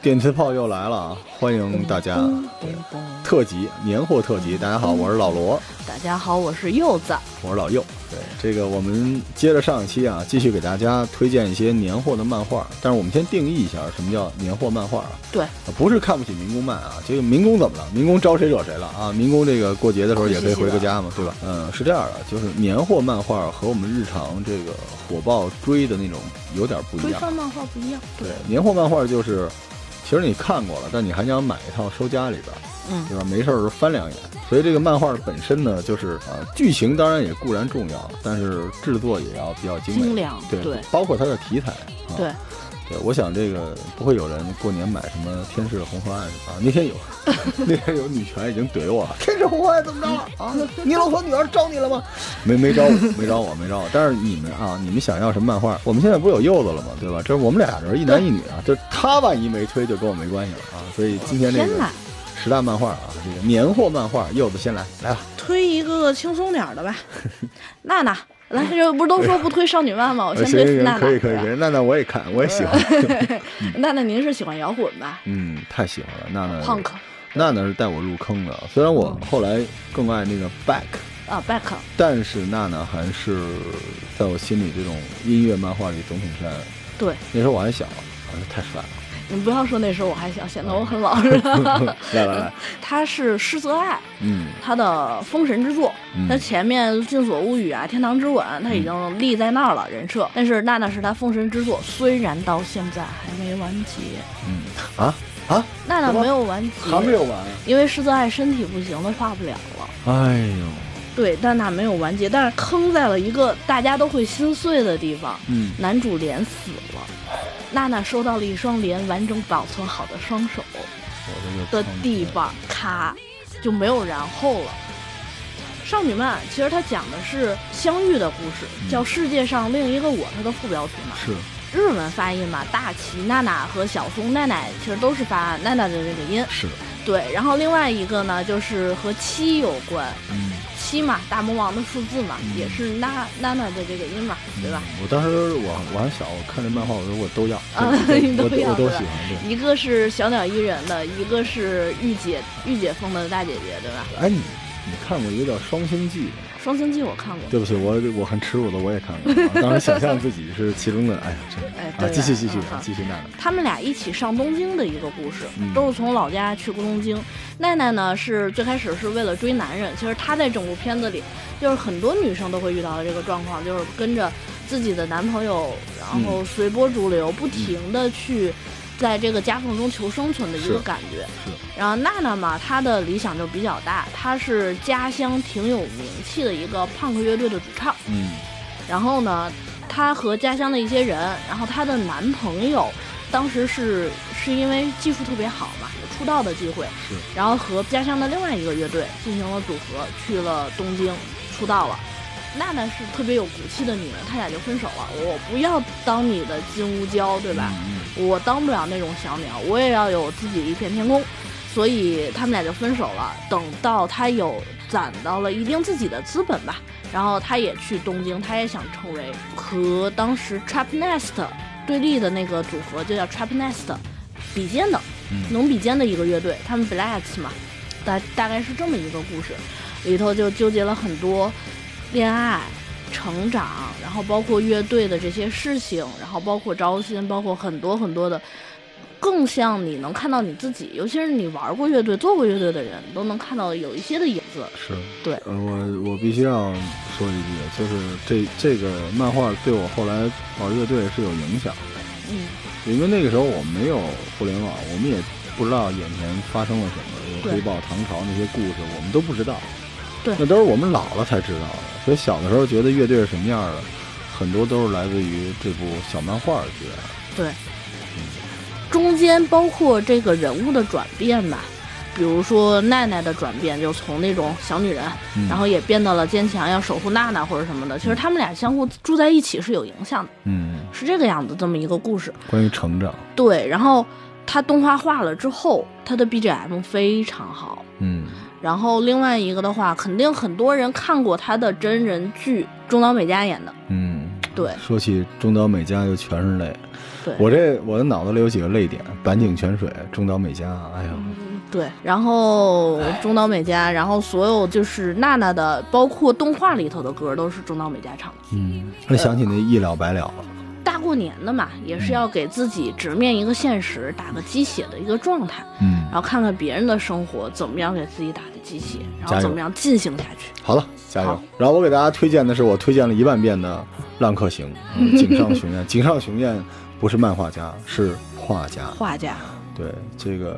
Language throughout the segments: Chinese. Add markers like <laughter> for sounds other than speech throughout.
电磁炮又来了啊！欢迎大家特辑年货特辑，大家好，我是老罗，大家好，我是柚子。我是老柚。对，这个我们接着上一期啊，继续给大家推荐一些年货的漫画。但是我们先定义一下，什么叫年货漫画啊？对，啊不是看不起民工漫啊，这个民工怎么了？民工招谁惹谁了啊？民工这个过节的时候也可以回个家嘛，对吧？嗯，是这样的，就是年货漫画和我们日常这个火爆追的那种有点不一样。规范漫画不一样。对，年货漫画就是，其实你看过了，但你还想买一套收家里边儿，嗯对吧？没事儿时候翻两眼。所以这个漫画本身呢，就是啊，剧情当然也固然重要，但是制作也要比较精美，精良对对包括它的题材。啊、对，对，我想这个不会有人过年买什么《天使红河岸》啊。那天有，<laughs> 那天有女权已经怼我了，《天使红河岸》怎么着了啊？你老婆女儿招你了吗？没没招我，没招我，没招我。但是你们啊，你们想要什么漫画？我们现在不是有柚子了吗？对吧？这是我们俩人，一男一女啊。就他万一没推，就跟我没关系了啊。所以今天这个，十大漫画啊，这个年货漫画，柚子先来，来吧。推一个轻松点的吧。<laughs> 娜娜，来，这不是都说不推少女漫吗？我先推娜娜。可以可以可以，娜娜我也看，我也喜欢。<laughs> 娜娜，您是喜欢摇滚吧嗯，太喜欢了，娜娜。？Punk 娜娜是带我入坑的，虽然我后来更爱那个 Back，啊，Back 但是娜娜还是在我心里这种音乐漫画里总统山。对，那时候我还小，啊，太帅了。你不要说那时候我还小，显得我很老 <laughs> 实。来来来，<laughs> 他是施泽爱，嗯他的封神之作，嗯。他前面《镜锁物语》啊，《天堂之吻》他已经立在那儿了人设，但是娜娜是他封神之作，虽然到现在还没完结，嗯。啊？啊，娜娜没有完结，还没有完。因为施泽爱身体不行，他画不了了。哎呦，对，娜娜没有完结，但是坑在了一个大家都会心碎的地方，嗯，男主脸死了，娜娜收到了一双连完整保存好的双手。的地方，咔，就没有然后了。少女漫其实它讲的是相遇的故事，叫《世界上另一个我》，它的副标题嘛，是。日文发音嘛，大齐娜娜和小松奈奈其实都是发奈奈的这个音。是，对，然后另外一个呢，就是和七有关，嗯，七嘛，大魔王的数字嘛，嗯也是娜娜娜的这个音嘛，对吧？我当时我我还小，我看这漫画，我说我都要，啊我都喜欢，对。一个是小鸟依人的，一个是御姐御姐风的大姐姐，对吧？哎，你你看过一个叫《双星记》？双星记我看过，对不起，我我很耻辱的，我也看过。啊当时想象自己是其中的，哎呀，真的啊！哎继续继续继续娜娜，他们俩一起上东京的一个故事，嗯都是从老家去过东京。奈奈呢是最开始是为了追男人，其实她在整部片子里，就是很多女生都会遇到的这个状况，就是跟着自己的男朋友，然后随波逐流，不停的去在这个夹缝中求生存的一个感觉。是然后娜娜嘛，她的理想就比较大，她是家乡挺有名气的一个胖克乐队的主唱。嗯然后呢，她和家乡的一些人，然后她的男朋友，当时是是因为技术特别好嘛，有出道的机会，是然后和家乡的另外一个乐队进行了组合，去了东京出道了。娜娜是特别有骨气的女人，他俩就分手了。我不要当你的金乌胶，对吧？嗯我当不了那种小鸟，我也要有自己一片天空，所以他们俩就分手了。等到他有攒到了一定自己的资本吧，然后他也去东京，他也想成为和当时 Trap Nest 对立的那个组合，就叫 Trap Nest 比肩的，嗯能比肩的一个乐队，他们 Blacks 嘛，大大概是这么一个故事，里头就纠结了很多恋爱。成长，然后包括乐队的这些事情，然后包括招新，包括很多很多的，更像你能看到你自己，尤其是你玩过乐队、做过乐队的人，都能看到有一些的影子。是对呃，我我必须要说一句，就是这这个漫画对我后来玩乐队是有影响的，嗯，因为那个时候我们没有互联网，我们也不知道眼前发生了什么，黑豹、唐朝那些故事，我们都不知道。对那都是我们老了才知道的。所以小的时候觉得乐队是什么样的，很多都是来自于这部小漫画觉得。对。中间包括这个人物的转变吧，比如说奈奈的转变，就从那种小女人，嗯然后也变到了坚强，要守护娜娜或者什么的。其实他们俩相互住在一起是有影响的，嗯，是这个样子这么一个故事。关于成长，对，然后它动画化了之后，它的 BGM 非常好。嗯，然后另外一个的话，肯定很多人看过他的真人剧，中岛美嘉演的。嗯，对说起中岛美嘉，就全是泪。对，我这我的脑子里有几个泪点：坂井泉水、中岛美嘉。哎呀，对，然后中岛美嘉，然后所有就是娜娜的，包括动画里头的歌都是中岛美嘉唱的。嗯，我想起那一了百了了。大过年的嘛，也是要给自己直面一个现实，打个鸡血的一个状态。嗯，然后看看别人的生活怎么样给自己打的鸡血，然后怎么样进行下去。好了，加油！然后我给大家推荐的是我推荐了一万遍的《浪客行 <laughs>》嗯，井上雄彦。井上雄彦不是漫画家，是画家。画家，对这个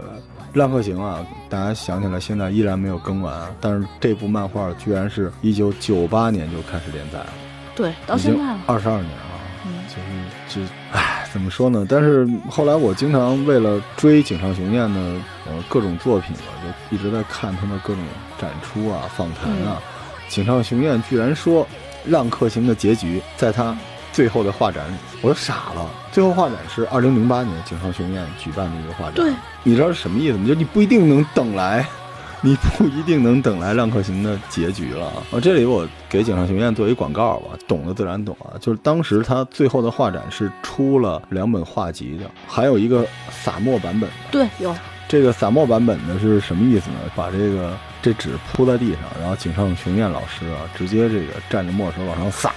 《浪客行》啊，大家想起来现在依然没有更完，啊但是这部漫画居然是一九九八年就开始连载了，对，到现在了。二十二年了。嗯就是就，唉，怎么说呢？但是后来我经常为了追井上雄彦的呃各种作品吧，就一直在看他的各种展出啊、访谈啊。井上雄彦居然说，《浪客行》的结局在他最后的画展里，我都傻了。最后画展是二零零八年井上雄彦举办的一个画展，对，你知道是什么意思吗？就你不一定能等来。<laughs> 你不一定能等来《浪客行》的结局了啊！这里我给井上雄彦做一广告吧，懂的自然懂啊。就是当时他最后的画展是出了两本画集的，还有一个洒墨版本的。对，有这个洒墨版本的是什么意思呢？把这个这纸铺在地上，然后井上雄彦老师啊，直接这个蘸着墨水往上撒，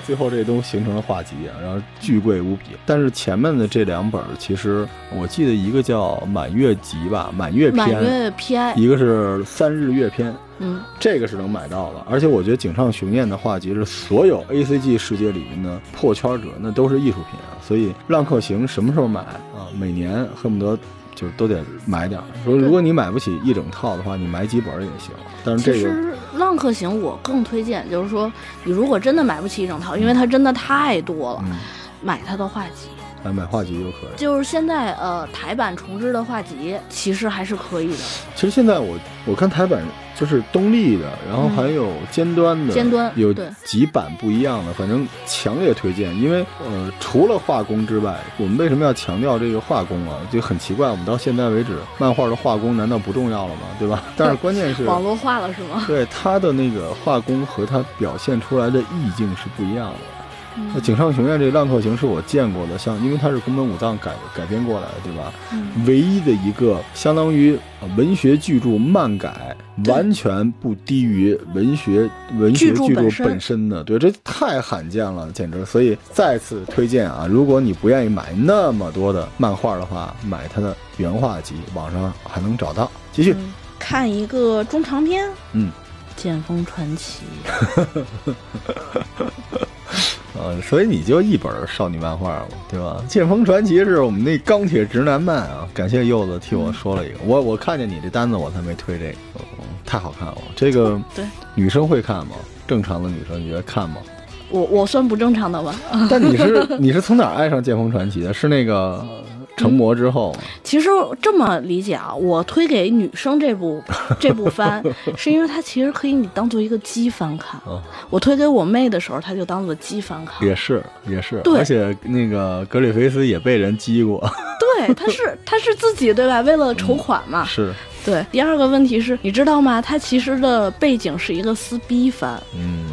<laughs> 最后这都形成了画集啊，然后巨贵无比。但是前面的这两本儿，其实我记得一个叫《满月集》吧，《满月篇》，满月篇，一个是《三日月篇》。嗯，这个是能买到的，而且我觉得井上雄彦的画集是所有 A C G 世界里面的破圈者，那都是艺术品啊。所以《浪客行》什么时候买啊？每年恨不得就都得买点儿。说如果你买不起一整套的话，你买几本儿也行。但是这个其实《浪客行》我更推荐，就是说你如果真的买不起一整套，因为它真的太多了，嗯，买它的画集。来买画集就可以。就是现在呃台版重制的画集，其实还是可以的。其实现在我我看台版就是东立的，然后还有尖端的，嗯尖端有几版不一样的，反正强烈推荐。因为呃，除了画工之外，我们为什么要强调这个画工啊？就很奇怪，我们到现在为止，漫画的画工难道不重要了吗？对吧？但是关键是。<laughs> 网络化了是吗？对他的那个画工和他表现出来的意境是不一样的。那井上雄彦这《浪客行》是我见过的，像因为它是宫本武藏改改编过来的，对吧？嗯唯一的一个相当于呃文学巨著漫改，完全不低于文学文学巨著本身本身的，对，这太罕见了，简直！所以再次推荐啊，如果你不愿意买那么多的漫画的话，买它的原画集，网上还能找到。继续，嗯看一个中长篇，嗯。《剑锋传奇》<laughs> 呃，所以你就一本少女漫画嘛，对吧？《剑锋传奇》是我们那钢铁直男漫啊，感谢柚子替我说了一个，我我看见你这单子我才没推这个，嗯太好看了。这个对女生会看吗？正常的女生你觉得看吗？我我算不正常的吧？但你是你是从哪儿爱上《剑锋传奇》的？是那个成魔之后吗？其实这么理解啊，我推给女生这部 <laughs> 这部番，是因为它其实可以你当做一个基番看。啊我推给我妹的时候，她就当做基番看。也是也是，对而且那个格里菲斯也被人激过，对，他是 <laughs> 他是自己对吧？为了筹款嘛。是，对。第二个问题是，你知道吗？它其实的背景是一个撕逼番。嗯。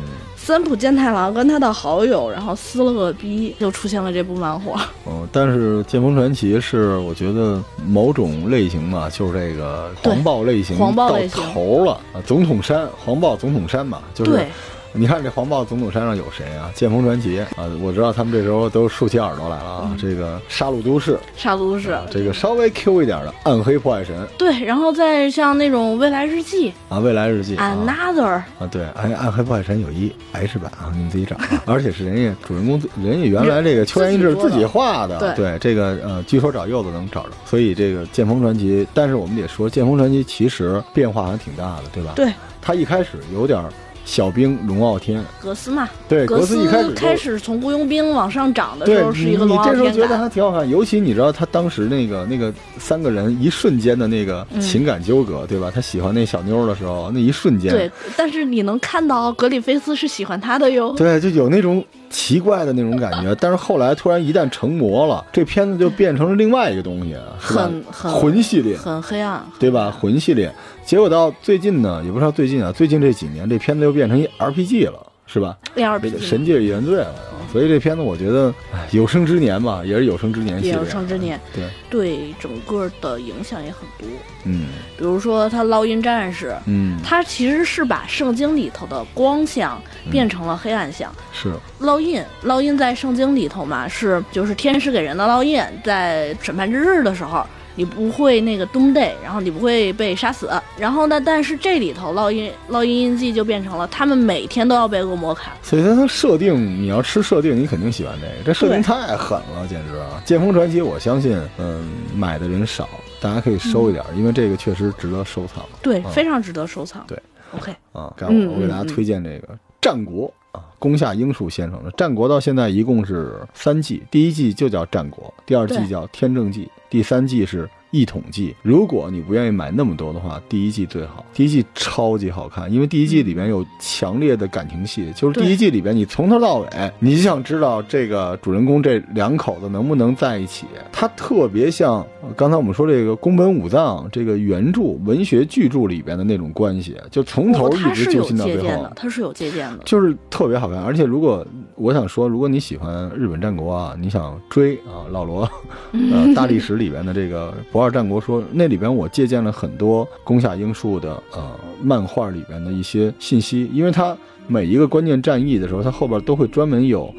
三浦健太郎跟他的好友，然后撕了个逼，就出现了这部漫画。嗯，但是《剑锋传奇》是我觉得某种类型嘛，就是这个对黄暴类型黄暴到类型头了啊！总统山，黄暴总统山嘛，就是对，你看这黄暴总统山上有谁啊？剑锋传奇啊，我知道他们这时候都竖起耳朵来了啊！嗯这个杀戮都市，杀戮都市。这个稍微 Q 一点的暗黑破坏神对，然后再像那种未来日记、啊，未来日记啊 Another，啊，对，暗暗黑破坏神有一 H 版啊，你们自己找啊，而且是人家主人公人家原来这个秋元一志自己画的，对这个呃，据说找柚子能找着，所以这个剑锋传奇，但是我们得说剑锋传奇其实变化还挺大的，对吧？，对，他一开始有点小兵龙傲天，格斯嘛，对，格斯一开始就开始从雇佣兵往上涨的时候是一个龙傲天你这时候觉得。还挺好看，尤其你知道他当时那个那个三个人一瞬间的那个嗯情感纠葛，对吧？他喜欢那小妞的时候，那一瞬间，对，但是你能看到格里菲斯是喜欢他的哟。对，就有那种奇怪的那种感觉。<laughs> 但是后来突然一旦成魔了，这片子就变成了另外一个东西，是吧很？很魂系列，很黑暗，对吧？魂系列，结果到最近呢，也不知道最近啊，最近这几年这片子又变成一 RPG 了，是吧？？RPG 神界原罪了，所以这片子我觉得哎有生之年吧，也是有生之年系列，也有生之年，对，对整个的影响也很多。嗯比如说他烙印战士，嗯，他其实是把圣经里头的光像变成了黑暗像。是烙印，烙印在圣经里头嘛，是就是天使给人的烙印，在审判之日的时候，你不会那个 doomday，然后你不会被杀死。然后呢，但是这里头烙印烙印印记就变成了他们每天都要被恶魔砍。所以它它设定，你要吃设定，你肯定喜欢这个。这设定太狠了，简直啊！剑锋传奇，我相信，嗯，买的人少，大家可以收一点，因为这个确实值得收藏对，嗯非常值得收藏。对，OK，啊。我我给大家推荐这个《战国》啊，宫下英树先生的《战国》到现在一共是三季，第一季就叫《战国》，第二季叫《天正纪》，第三季是。一统计，如果你不愿意买那么多的话，第一季最好。第一季超级好看，因为第一季里面有强烈的感情戏，就是第一季里边你从头到尾，你就想知道这个主人公这两口子能不能在一起。它特别像呃刚才我们说这个宫本武藏这个原著文学巨著里边的那种关系，就从头一直揪它是有心到最后借鉴的，。它是有借鉴的。就是特别好看，而且如果我想说，如果你喜欢日本战国啊，你想追啊老罗，<laughs> 呃大历史里边的这个不二战国说，那里边我借鉴了很多宫下英树的呃漫画里边的一些信息，因为他每一个关键战役的时候，他后边都会专门有。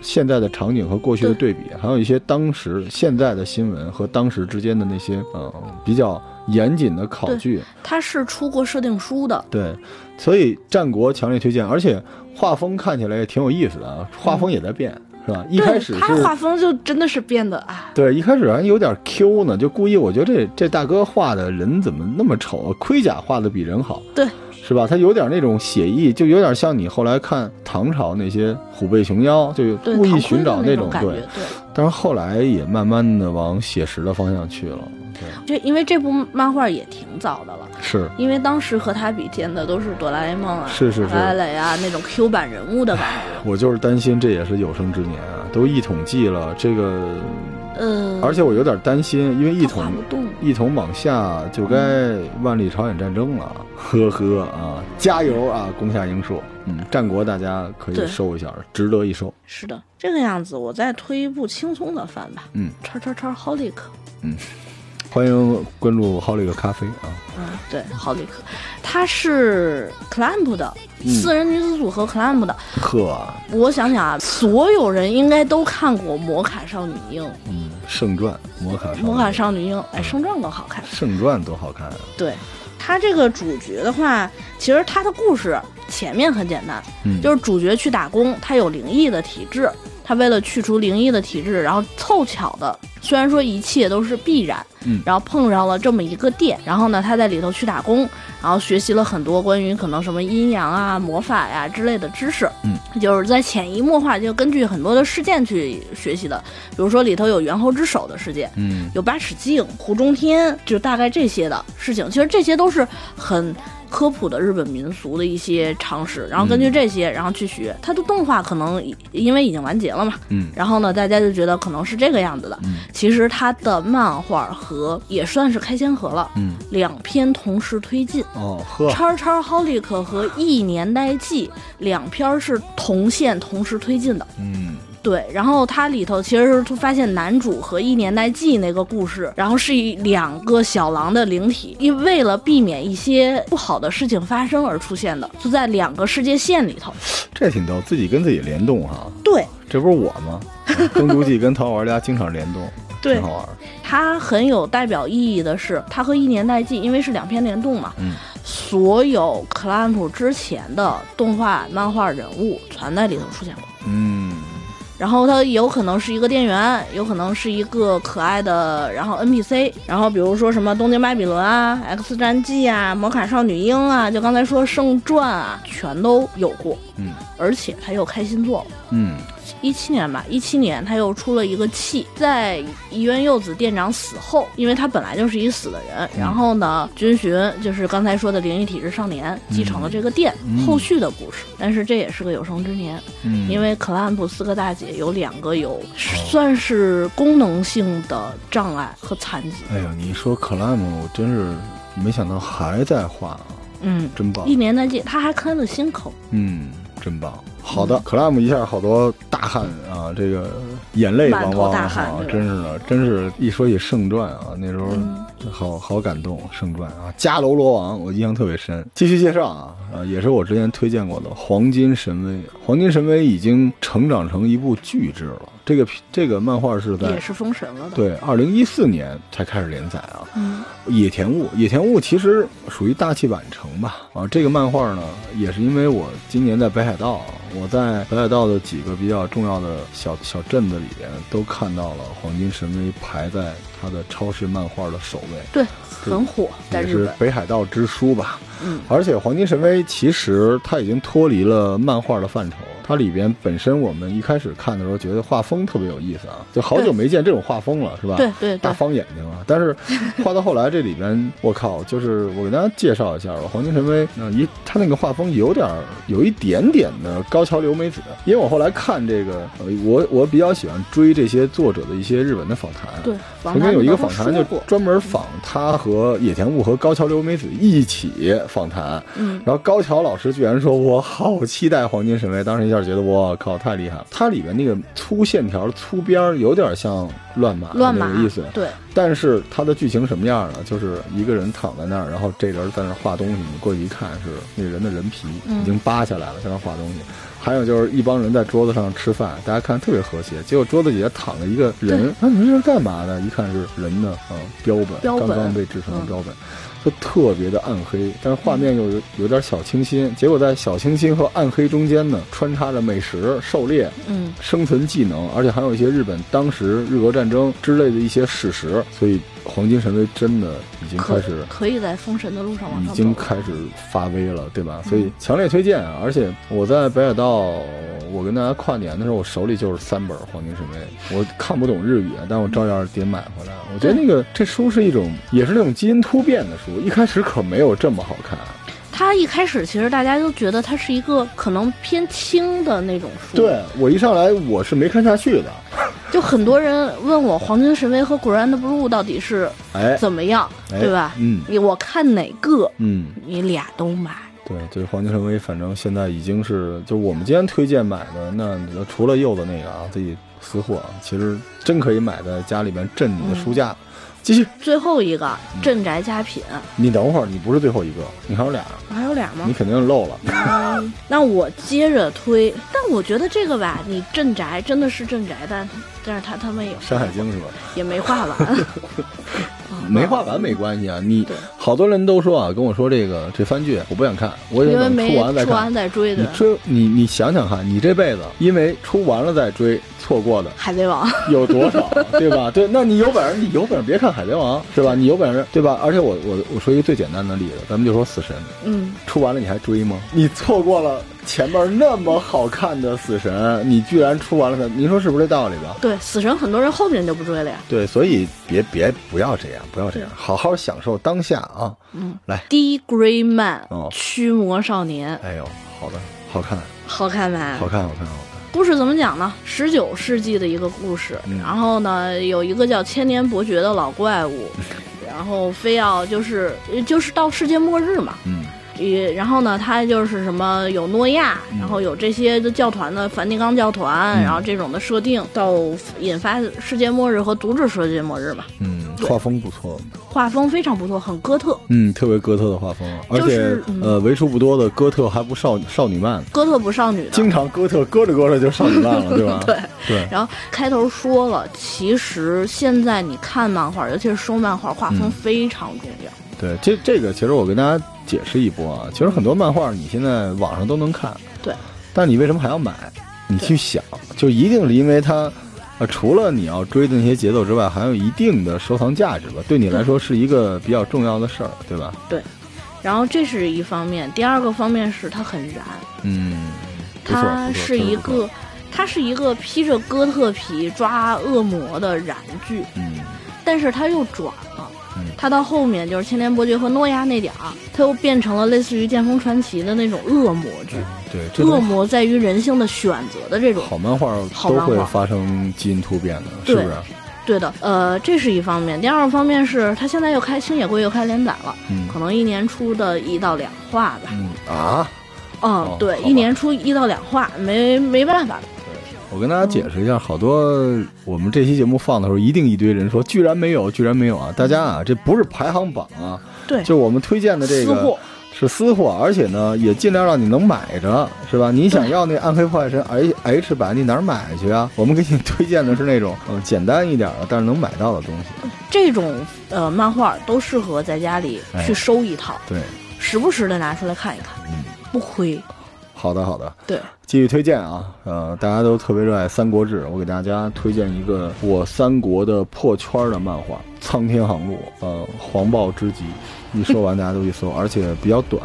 现在的场景和过去的对。比，还有一些当时现在的新闻和当时之间的那些呃比较严谨的考据，它是出过设定书的，对，所以战国强烈推荐，而且画风看起来也挺有意思的啊，画风也在变，是吧？一开始他画风就真的是变得啊，对，一开始还有点 Q 呢，就故意，我觉得这这大哥画的人怎么那么丑啊？盔甲画的比人好，对，是吧？他有点那种写意，就有点像你后来看唐朝那些虎背熊腰，就对，故意寻找那种感觉对。，对。但是后来也慢慢的往写实的方向去了，对，就因为这部漫画也挺早的了，是。因为当时和他比肩的都是哆啦 A 梦啊、是是是拉蕾啊那种 Q 版人物的感觉。我就是担心这也是有生之年啊，都一统计了，这个呃，而且我有点担心，因为一统。一统往下就该万历朝鲜战争了，呵呵啊，加油啊，攻下英硕，嗯，战国大家可以收一下，值得一收，是的，这个样子，我再推一部轻松的番吧。嗯，叉叉叉 Holic。欢迎关注好利个咖啡啊，嗯，对，Holic，它是 Clamp 的、嗯四人女子组合 Clamp 的。呵，我想想啊，所有人应该都看过《魔卡少女樱》。嗯，圣传魔卡少女。魔卡少女樱，哎，圣传更好看。圣传多好看啊，对，他这个主角的话，其实他的故事前面很简单，嗯，就是主角去打工，他有灵异的体质，他为了去除灵异的体质，然后凑巧的，虽然说一切都是必然，嗯然后碰上了这么一个店，然后呢，他在里头去打工，然后学习了很多关于可能什么阴阳啊、魔法呀、之类的知识，嗯，就是在潜移默化，就根据很多的事件去学习的，比如说里头有猿猴之手的事件，嗯有八尺镜、湖中天，就大概这些的事情。其实这些都是很科普的日本民俗的一些常识，然后根据这些，然后去学。它的动画可能因为已经完结了嘛，嗯然后呢，大家就觉得可能是这个样子的。嗯其实它的漫画和也算是开先河了，嗯，两篇同时推进。哦呵，叉叉 Holic 和《一年代记》两篇是同线同时推进的，嗯对，然后它里头其实是发现男主和一年代记那个故事，然后是以两个小狼的灵体，因为了避免一些不好的事情发生而出现的，就在两个世界线里头。这挺逗，自己跟自己联动哈，对这不是我吗？耕读记跟淘宝玩家经常联动，对挺好玩，它很有代表意义的是，它和一年代记因为是两篇联动嘛，嗯所有 Clamp 之前的动画、漫画人物全在里头出现过。嗯然后它有可能是一个店员，有可能是一个可爱的，然后 NPC，然后比如说什么东京巴比伦啊、X 战记啊、魔卡少女樱啊，就刚才说圣传啊，全都有过，嗯。而且他又开新作了。嗯，一七年吧，一七年他又出了一个气，在伊原柚子店长死后，因为他本来就是一死的人，然后呢，军巡就是刚才说的灵异体质少年继承了这个店，后续的故事。但是这也是个有生之年，嗯，因为克拉姆四个大姐有两个有算是功能性的障碍和残疾，哎呀，你说克拉姆，我真是没想到还在画啊，嗯，真棒。一，年难见，他还开了新口，嗯，真棒。好的，克拉姆一下好多大汗啊，这个眼泪汪汪啊，大汗对吧真是的，真是一说起圣传啊，那时候嗯好好感动。圣传啊，迦楼罗王我印象特别深。继续介绍啊，啊，也是我之前推荐过的《黄金神威》。《黄金神威》已经成长成一部巨制了。这个这个漫画是在也是封神了的，，对二零一四年才开始连载啊。嗯野田悟，野田悟其实属于大器晚成吧。啊，这个漫画呢，也是因为我今年在北海道，我在北海道的几个比较重要的小小镇子里边，都看到了《黄金神威》排在它的超市漫画的首位，对，很火，在也是日本，北海道之书吧。嗯而且《黄金神威》其实它已经脱离了漫画的范畴，它里边本身我们一开始看的时候觉得画风特别有意思啊，就好久没见这种画风了，是吧？对对对，大方眼睛啊！但是画到后来，这里边我靠，就是我给大家介绍一下吧，《黄金神威》那一他那个画风有点儿有一点点的高桥留美子，因为我后来看这个，呃我我比较喜欢追这些作者的一些日文的访谈，对，访曾经有一个访谈就，专门访他和野田悟和高桥留美子一起访谈，嗯，然后高桥老师居然说：“我好期待《黄金神威》。”当时一下觉得我靠太厉害了。它里面那个粗线条、粗边儿有点像乱码乱码那个意思，对，但是它的剧情什么样呢？就是一个人躺在那儿，然后这人在那儿画东西，你过去一看是那人的人皮嗯已经扒下来了，在那儿画东西。还有就是一帮人在桌子上吃饭，大家看特别和谐，结果桌子底下躺着一个人，那你们这是干嘛的？一看是人的啊、标本，标本刚刚被制成的嗯标本。就特别的暗黑，但是画面又有有点小清新，结果在小清新和暗黑中间呢，穿插着美食、狩猎、嗯，生存技能，而且还有一些日本当时日俄战争之类的一些史实，所以黄金神威真的已经开始可以在封神的路上往已经开始发威了，对吧？所以强烈推荐啊！而且我在北海道，我跟大家跨年的时候，我手里就是三本《黄金神威》，我看不懂日语，但我照样得买回来。我觉得那个这书是一种，也是那种基因突变的书，一开始可没有这么好看。它一开始其实大家都觉得它是一个可能偏轻的那种书，对我一上来我是没看下去的，<laughs> 就很多人问我《黄金神威》和《Grand Blue》到底是哎，怎么样，哎对吧？嗯你我看哪个，嗯。你俩都买。对，这个黄金神威，反正现在已经是，就我们今天推荐买的，那除了柚子那个啊，自己私货，其实真可以买在家里边镇你的书架。继续，最后一个嗯。镇宅佳品，你等会儿，你不是最后一个，你还有俩，还有俩吗？你？肯定漏了。嗯，<laughs> 那我接着推，但我觉得这个吧，你镇宅真的是镇宅，但但是他他们也《山海经》是吧？也没画完，<laughs> 没画完没关系啊，你好多人都说啊，跟我说这个这番剧我不想看，我得等因为没出完再看出完。再追的。你追你你想想看，你这辈子因为出完了再追错过的海贼王，<laughs> 有多少，对吧？对，那你有本事，你有本事别看《海贼王》，是吧？你有本事，对吧？而且我我我说一个最简单的例子，咱们就说死神，嗯，出完了你还追吗？你错过了前面那么好看的死神，你居然出完了它，您说是不是这道理吧？对，死神很多人后面就不追了呀。对，所以别别不要这样，不要这样，好好享受当下啊！嗯，来，D Grey Man，哦驱魔少年，哎呦，好的，好看，好看吧？好看，好看，好看。故事怎么讲呢？十九世纪的一个故事，嗯然后呢，有一个叫千年伯爵的老怪物，<laughs> 然后非要就是就是到世界末日嘛，嗯也然后呢，他就是什么有诺亚，然后有这些的教团的梵蒂冈教团，嗯然后这种的设定，到引发世界末日和阻止世界末日吧。嗯，画风不错，画风非常不错，很哥特，嗯，特别哥特的画风，而且、呃，为数不多的哥特还不少少女漫，哥特不少女的。经常哥特搁着搁着就少女漫了，对吧？<laughs> 对对，然后开头说了，其实现在你看漫画，尤其是收漫画，画风嗯非常重要。对，这这个其实我跟大家解释一波啊，其实很多漫画你现在网上都能看，对，但你为什么还要买？你去想，就一定是因为它，呃，除了你要追的那些节奏之外，还有一定的收藏价值吧，对你来说是一个比较重要的事儿，对吧？对。然后这是一方面，第二个方面是它很燃，嗯，它是一个它是一个披着哥特皮抓恶魔的燃剧，嗯。但是它又转了。嗯它到后面就是千年伯爵和诺亚那点儿，它又变成了类似于剑锋传奇的那种恶魔剧。对，这恶魔在于人性的选择的这种。好漫画都会发生基因突变的，是不是？对的，呃，这是一方面。第二个方面是，他现在又开星野会又开连载了，嗯可能一年出的一到两话吧。嗯啊，嗯，哦对，一年出一到两话，没没办法。我跟大家解释一下，好多我们这期节目放的时候，一定一堆人说居然没有，居然没有啊！大家啊，这不是排行榜啊，对，就我们推荐的这个。是私货，而且呢，也尽量让你能买着，是吧？你想要那暗黑破坏神 H H 版，你哪儿买去啊？我们给你推荐的是那种嗯简单一点的，但是能买到的东西。这种呃漫画都适合在家里哎去收一套，对，时不时的拿出来看一看，嗯，不亏。好的好的，对，继续推荐啊，呃，大家都特别热爱《三国志》，我给大家推荐一个我三国的破圈的漫画《苍天航路》，呃，黄暴之极，一说完大家都去搜，<laughs> 而且比较短。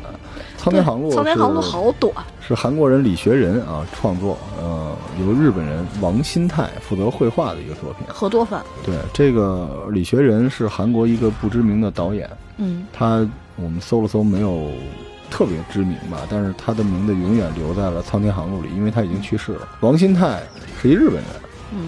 苍天航路，苍天航路好短，是韩国人李学仁啊创作，呃，由日本人王新泰负责绘画的一个作品。合作范。对，这个李学仁是韩国一个不知名的导演，嗯，他我们搜了搜没有特别知名吧，但是他的名字永远留在了《苍天航路》里，因为他已经去世了。王新泰是一日本人，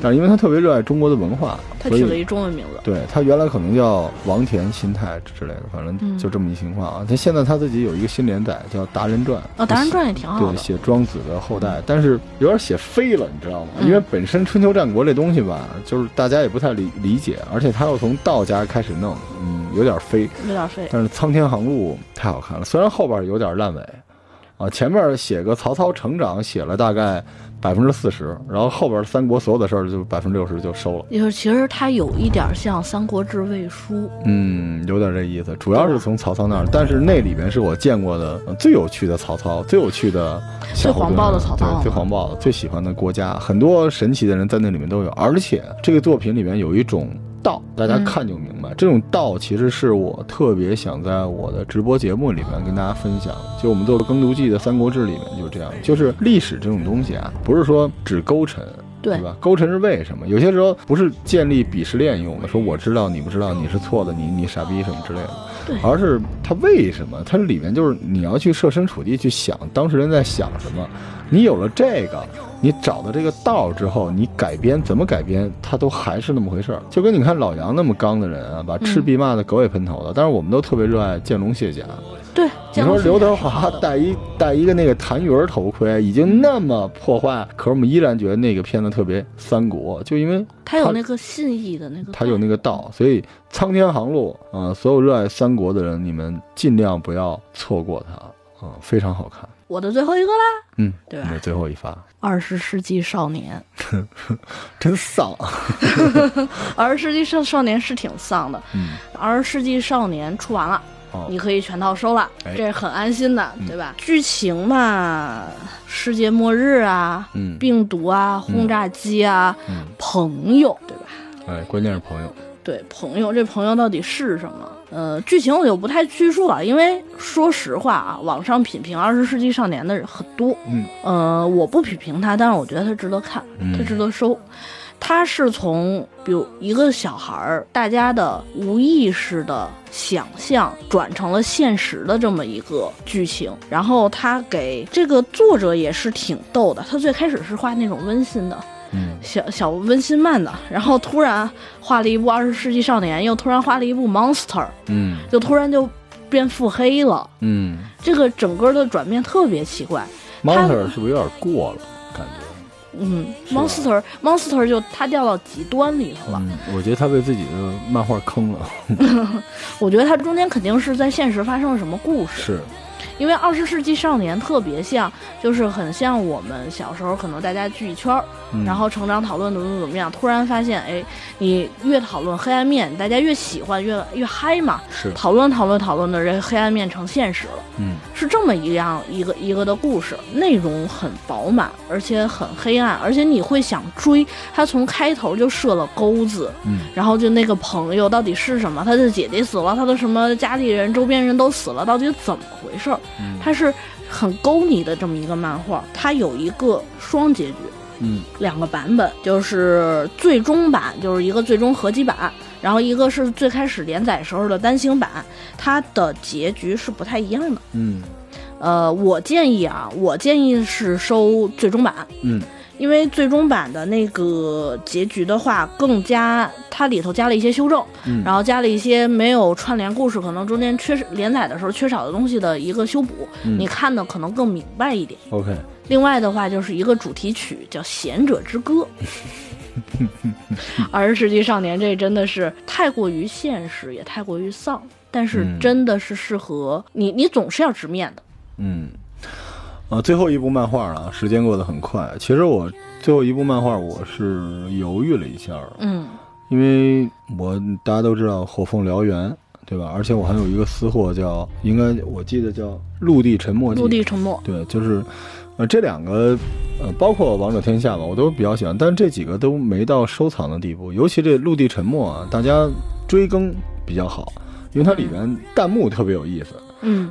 但是因为他特别热爱中国的文化，他取了一中文名字。对他原来可能叫王田新泰之类的，反正嗯就这么一情况啊。他现在他自己有一个新连载叫《达人传》，啊，达人传也挺好对，写庄子的后代，但是有点写飞了，你知道吗？嗯因为本身春秋战国这东西吧，就是大家也不太理理解，而且他又从道家开始弄，嗯，有点飞。有点飞。但是苍天航路太好看了，虽然后边有点烂尾，啊，前面写个曹操成长写了大概百分之四十，然后后边三国所有的事儿就百分之六十就收了。就是其实它有一点像《三国志》魏书，嗯，有点这意思，主要是从曹操那儿，但是那里面是我见过的呃最有趣的曹操，最有趣的最黄暴的曹操对，最黄暴的，最喜欢的国家，很多神奇的人在那里面都有，而且这个作品里面有一种道，大家嗯看就明白，这种道其实是我特别想在我的直播节目里面跟大家分享，就我们做耕读记的《三国志》里面就这样，就是历史这种东西啊，不是说只勾陈。对对吧？勾陈是为什么？有些时候不是建立鄙视链用的，说我知道你不知道，你是错的，你你傻逼什么之类的，对而是它为什么？它里面就是你要去设身处地去想当事人在想什么。你有了这个，你找到这个道之后，你改编怎么改编，它都还是那么回事儿。就跟你看老杨那么刚的人啊，把赤壁骂的狗尾喷头的，但是我们都特别热爱见龙卸甲。对，你说刘德德华戴一戴一个那个弹鱼儿头盔，已经那么破坏，可是我们依然觉得那个片子特别三国，就因为他有那个信义的那个，他有那个道，所以苍天航路啊、所有热爱三国的人，你们尽量不要错过它啊、非常好看。我的最后一个啦，嗯，对吧你的最后一发二十世纪少年，<laughs> 真丧，<laughs> 二十世纪少少年是挺丧的。嗯，二十世纪少年出完了。哦。你可以全套收了，哎。这是很安心的，嗯。对吧？剧情嘛，世界末日啊，嗯。病毒啊，轰炸机啊，嗯，朋友，对吧？哎，关键是朋友，对，朋友，这朋友到底是什么？呃，剧情我就不太叙述了，因为说实话啊，网上品评《二十世纪少年》的人很多，嗯。呃，我不品评他，但是我觉得他值得看，嗯。它值得收。它是从比如一个小孩儿，大家的无意识的想象转成了现实的这么一个剧情，然后他给这个作者也是挺逗的，他最开始是画那种温馨的，嗯小小温馨漫的，然后突然画了一部《二十世纪少年》，又突然画了一部《Monster》，嗯就突然就变腹黑了。嗯这个整个的转变特别奇怪。，Monster 是不是有点过了？感觉，嗯，Monster Monster 就他掉到极端里头了。嗯，我觉得他被自己的漫画坑了，<laughs> 我觉得他中间肯定是在现实发生了什么故事，是，因为《二十世纪少年》特别像，就是很像我们小时候可能大家聚一圈儿，嗯然后成长讨论怎么怎么样，突然发现，哎，你越讨论黑暗面，大家越喜欢，越越嗨嘛。是，讨论讨论讨论的这黑暗面成现实了，嗯是这么一样一个一个的故事，内容很饱满，而且很黑暗，而且你会想追。他从开头就设了钩子，嗯然后就那个朋友到底是什么？他的姐姐死了，他的什么家里人、周边人都死了，到底怎么回事它是很勾你的这么一个漫画，它有一个双结局，嗯。两个版本，就是最终版，就是一个最终合集版，然后一个是最开始连载时候的单行版，它的结局是不太一样的。嗯。呃，我建议啊，我建议是收最终版，嗯因为最终版的那个结局的话，更加它里头加了一些修正，嗯然后加了一些没有串联故事，可能中间缺失连载的时候缺少的东西的一个修补，嗯你看的可能更明白一点。，OK，另外的话，就是一个主题曲叫《贤者之歌》。二十世纪少年这真的是太过于现实，也太过于丧，但是嗯真的是适合你，你总是要直面的。嗯，呃，最后一部漫画了，时间过得很快。其实我最后一部漫画我是犹豫了一下，嗯因为我大家都知道《火凤燎原》，对吧？而且我还有一个私货叫，应该我记得叫《陆地沉默记》。陆地沉默，对，就是，呃，这两个，呃，包括《王者天下》吧，我都比较喜欢，但是这几个都没到收藏的地步。尤其这《陆地沉默》啊，大家追更比较好，因为它里面弹幕特别有意思。嗯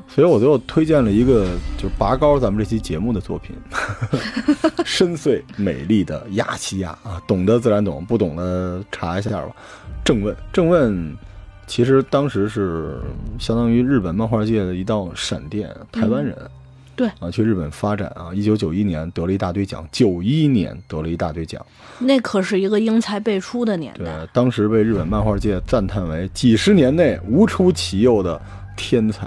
所以我最后推荐了一个，就是拔高咱们这期节目的作品，<laughs> 深邃美丽的亚细亚啊，懂得自然懂，不懂的查一下吧。正问，正问，其实当时是相当于日本漫画界的一道闪电，台湾人。对啊，去日本发展啊，一九九一年得了一大堆奖，九一年得了一大堆奖，那可是一个英才辈出的年对代。，当时被日本漫画界赞叹为几十年内无出其右的天才，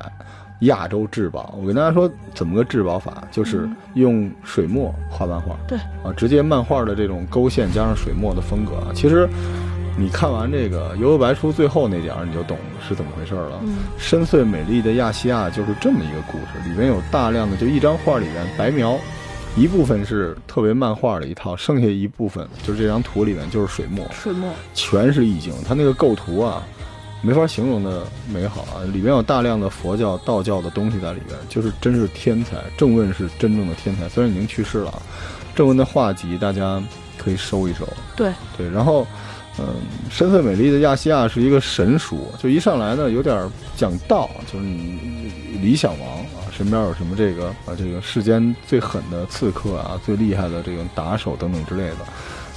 亚洲至宝。我跟大家说，怎么个至宝法，就是用水墨画漫画，对啊，直接漫画的这种勾线加上水墨的风格啊。其实你看完这个《悠悠白书》最后那点儿，你就懂是怎么回事了。嗯深邃美丽的亚细亚就是这么一个故事，里面有大量的就一张画里面白描，一部分是特别漫画的一套，剩下一部分就是这张图里面就是水墨，水墨，全是意境。它那个构图啊，没法形容的美好啊，里面有大量的佛教、道教的东西在里边，就是真是天才。正问是真正的天才，虽然已经去世了啊，郑问的画集大家可以收一收。对，对，然后，嗯，身份美丽的亚细亚是一个神书，就一上来呢有点讲道，就是你理想王啊，身边有什么这个啊这个世间最狠的刺客啊，最厉害的这种打手等等之类的。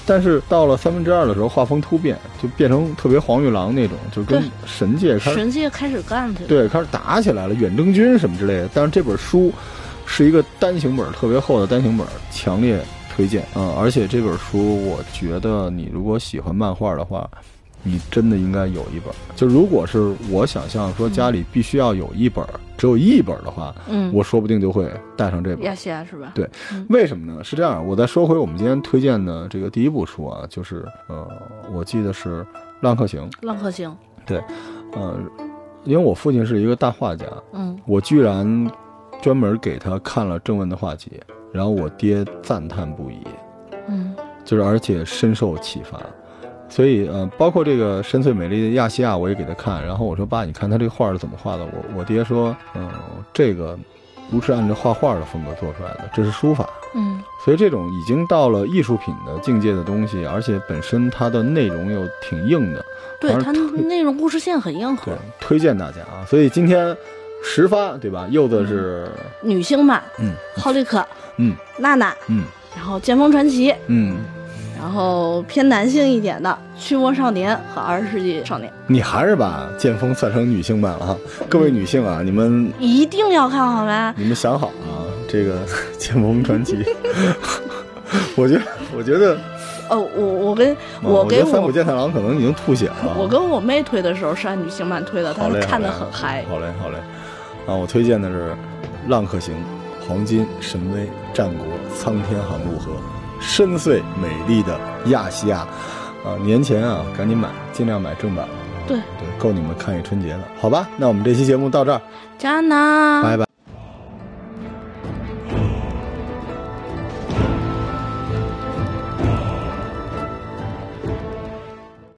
但是到了三分之二的时候，画风突变，就变成特别黄玉郎那种，就跟神界开始神界开始干去了。对，开始打起来了，远征军什么之类的。但是这本书是一个单行本，特别厚的单行本，强烈推荐啊、嗯！而且这本书，我觉得你如果喜欢漫画的话，你真的应该有一本。就如果是我想象说家里必须要有一本，只有一本的话，嗯，我说不定就会带上这本。亚细亚是吧？对，为什么呢？是这样，我再说回我们今天推荐的这个第一部书啊，就是呃，我记得是《浪客行》。浪客行，对，呃，因为我父亲是一个大画家，嗯我居然专门给他看了正文的画集，然后我爹赞叹不已，嗯就是而且深受启发。所以呃，包括这个深邃美丽的亚细亚，我也给他看。然后我说：“爸，你看他这个画是怎么画的？”我我爹说：“嗯、这个不是按照画画的风格做出来的，这是书法。嗯所以这种已经到了艺术品的境界的东西，而且本身它的内容又挺硬的，对它反正推那种故事线很硬核对，，推荐大家啊。所以今天十发对吧？柚子是女星版，嗯浩利可、嗯娜娜，嗯然后剑锋传奇，嗯，然后偏男性一点的驱魔少年和二十世纪少年，你还是把剑锋算成女性版了哈。各位女性啊，你们一定要看好吗？你们想好啊，这个剑锋传奇，<laughs> 我觉得我觉得哦，我我跟啊我觉给得三浦我健太郎可能已经吐血了。我跟我妹推的时候是按女性版推的，她看的很嗨。好嘞，好嘞。啊，我推荐的是《浪客行》《黄金神威》《战国》《苍天航路河》深邃美丽的亚细亚。啊，年前啊，赶紧买，尽量买正版。对对，够你们看一春节了，好吧？那我们这期节目到这儿，加拿。拜拜。